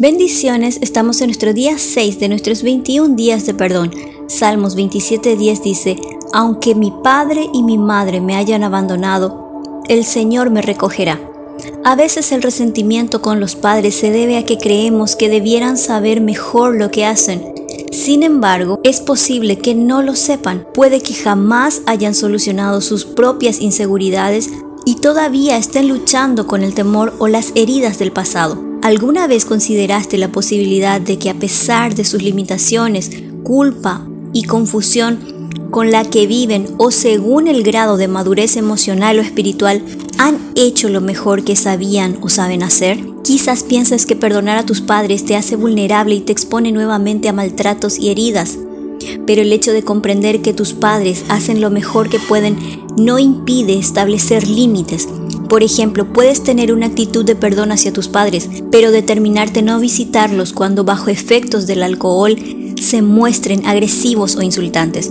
Bendiciones, estamos en nuestro día 6 de nuestros 21 días de perdón. Salmos 27:10 dice, aunque mi padre y mi madre me hayan abandonado, el Señor me recogerá. A veces el resentimiento con los padres se debe a que creemos que debieran saber mejor lo que hacen. Sin embargo, es posible que no lo sepan, puede que jamás hayan solucionado sus propias inseguridades y todavía estén luchando con el temor o las heridas del pasado. ¿Alguna vez consideraste la posibilidad de que a pesar de sus limitaciones, culpa y confusión con la que viven o según el grado de madurez emocional o espiritual, han hecho lo mejor que sabían o saben hacer? Quizás piensas que perdonar a tus padres te hace vulnerable y te expone nuevamente a maltratos y heridas. Pero el hecho de comprender que tus padres hacen lo mejor que pueden no impide establecer límites. Por ejemplo, puedes tener una actitud de perdón hacia tus padres, pero determinarte no visitarlos cuando bajo efectos del alcohol se muestren agresivos o insultantes.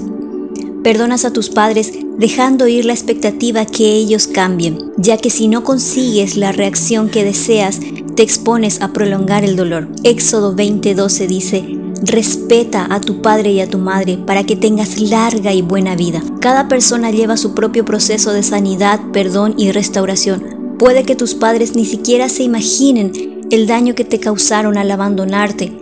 Perdonas a tus padres dejando ir la expectativa que ellos cambien, ya que si no consigues la reacción que deseas, te expones a prolongar el dolor. Éxodo 20:12 dice, Respeta a tu padre y a tu madre para que tengas larga y buena vida. Cada persona lleva su propio proceso de sanidad, perdón y restauración. Puede que tus padres ni siquiera se imaginen el daño que te causaron al abandonarte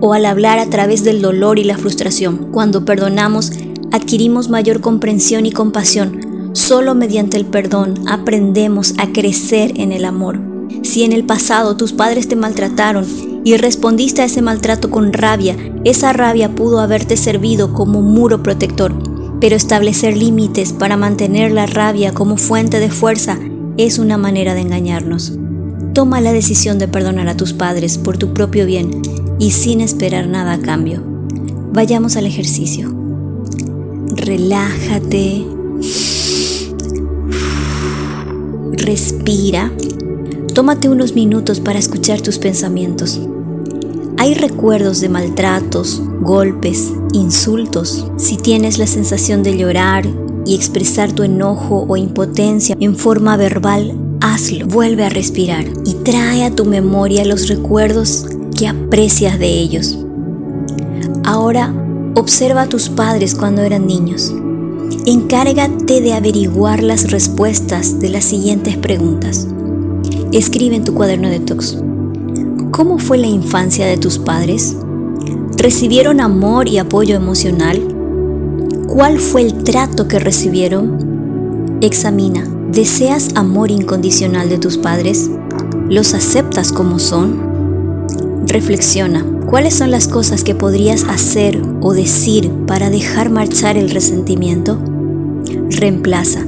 o al hablar a través del dolor y la frustración. Cuando perdonamos, adquirimos mayor comprensión y compasión. Solo mediante el perdón aprendemos a crecer en el amor. Si en el pasado tus padres te maltrataron y respondiste a ese maltrato con rabia, esa rabia pudo haberte servido como muro protector. Pero establecer límites para mantener la rabia como fuente de fuerza es una manera de engañarnos. Toma la decisión de perdonar a tus padres por tu propio bien y sin esperar nada a cambio. Vayamos al ejercicio relájate, respira, tómate unos minutos para escuchar tus pensamientos. Hay recuerdos de maltratos, golpes, insultos. Si tienes la sensación de llorar y expresar tu enojo o impotencia en forma verbal, hazlo. Vuelve a respirar y trae a tu memoria los recuerdos que aprecias de ellos. Ahora Observa a tus padres cuando eran niños. Encárgate de averiguar las respuestas de las siguientes preguntas. Escribe en tu cuaderno de tox. ¿Cómo fue la infancia de tus padres? ¿Recibieron amor y apoyo emocional? ¿Cuál fue el trato que recibieron? Examina. ¿Deseas amor incondicional de tus padres? ¿Los aceptas como son? Reflexiona. ¿Cuáles son las cosas que podrías hacer o decir para dejar marchar el resentimiento? Reemplaza.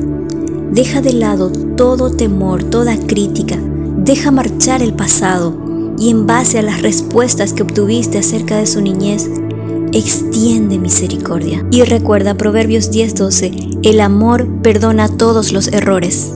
Deja de lado todo temor, toda crítica. Deja marchar el pasado y en base a las respuestas que obtuviste acerca de su niñez, extiende misericordia. Y recuerda Proverbios 10:12, el amor perdona todos los errores.